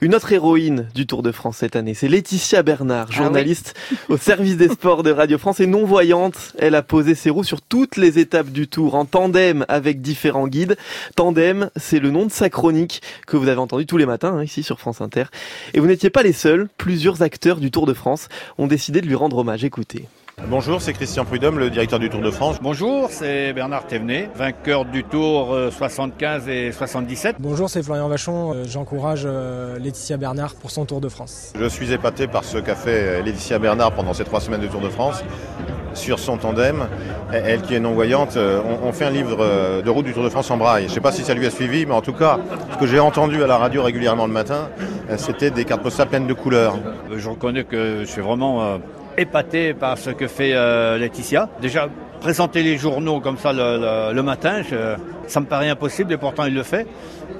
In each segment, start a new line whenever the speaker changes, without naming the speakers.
Une autre héroïne du Tour de France cette année, c'est Laetitia Bernard,
Ah
journaliste au service des sports de Radio France et non-voyante. Elle a posé ses roues sur toutes les étapes du Tour en tandem avec différents guides. Tandem, c'est le nom de sa chronique que vous avez entendu tous les matins hein, ici sur France Inter. Et vous n'étiez pas les seuls, plusieurs acteurs du Tour de France ont décidé de lui rendre hommage. Écoutez.
Bonjour, c'est Christian Prudhomme, le directeur du Tour de France.
Bonjour, c'est Bernard Thévenet, vainqueur du Tour euh, 75 et 77.
Bonjour, c'est Florian Vachon. Euh, J'encourage euh, Laetitia Bernard pour son Tour de France.
Je suis épaté par ce qu'a fait Laetitia Bernard pendant ces trois semaines de Tour de France sur son tandem. Elle qui est non-voyante, euh, on, fait un livre euh, de route du Tour de France en braille. Je ne sais pas si ça lui a suivi, mais en tout cas, ce que j'ai entendu à la radio régulièrement le matin, euh, c'était des cartes postales pleines de couleurs.
Euh, Je reconnais que je suis vraiment euh, épaté par ce que fait euh, Laetitia. Déjà, présenter les journaux comme ça le, matin, ça me paraît impossible et pourtant il le fait.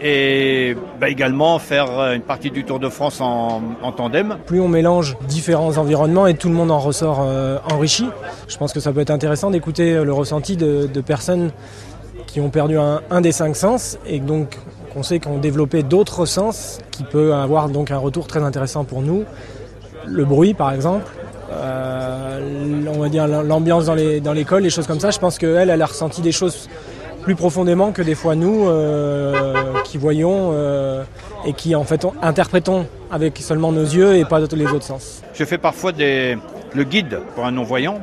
Et bah, également faire euh, une partie du Tour de France en, tandem.
Plus on mélange différents environnements et tout le monde en ressort euh, enrichi, je pense que ça peut être intéressant d'écouter le ressenti de, personnes qui ont perdu un, des cinq sens et donc qu'on sait qu'ont développé d'autres sens qui peut avoir donc un retour très intéressant pour nous. Le bruit par exemple, on va dire l'ambiance dans les dans l'école, les choses comme ça. Je pense qu'elle, elle a ressenti des choses plus profondément que des fois nous euh, qui voyons euh, et qui en fait on- interprétons avec seulement nos yeux et pas les autres sens.
Je fais parfois des, le guide pour un non-voyant,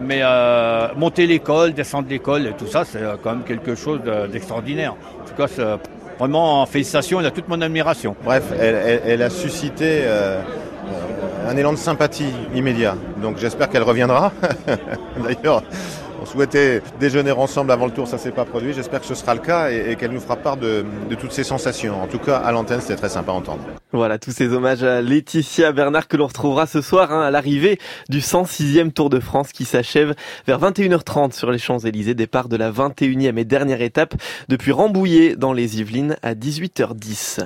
mais euh, monter l'école, descendre l'école et tout ça, c'est euh, quand même quelque chose de- d'extraordinaire. En tout cas, euh, vraiment, félicitations, il a toute mon admiration.
Bref, elle, elle- elle a suscité euh, euh, un élan de sympathie immédiat. Donc j'espère qu'elle reviendra. D'ailleurs, on souhaitait déjeuner ensemble avant le tour, ça s'est pas produit. J'espère que ce sera le cas et, qu'elle nous fera part de, toutes ces sensations. En tout cas, à l'antenne, c'était très sympa à entendre.
Voilà, tous ces hommages à Laetitia Bernard que l'on retrouvera ce soir hein, à l'arrivée du 106e Tour de France qui s'achève vers 21h30 sur les Champs-Élysées, départ de la 21e et dernière étape depuis Rambouillet dans les Yvelines à 18h10.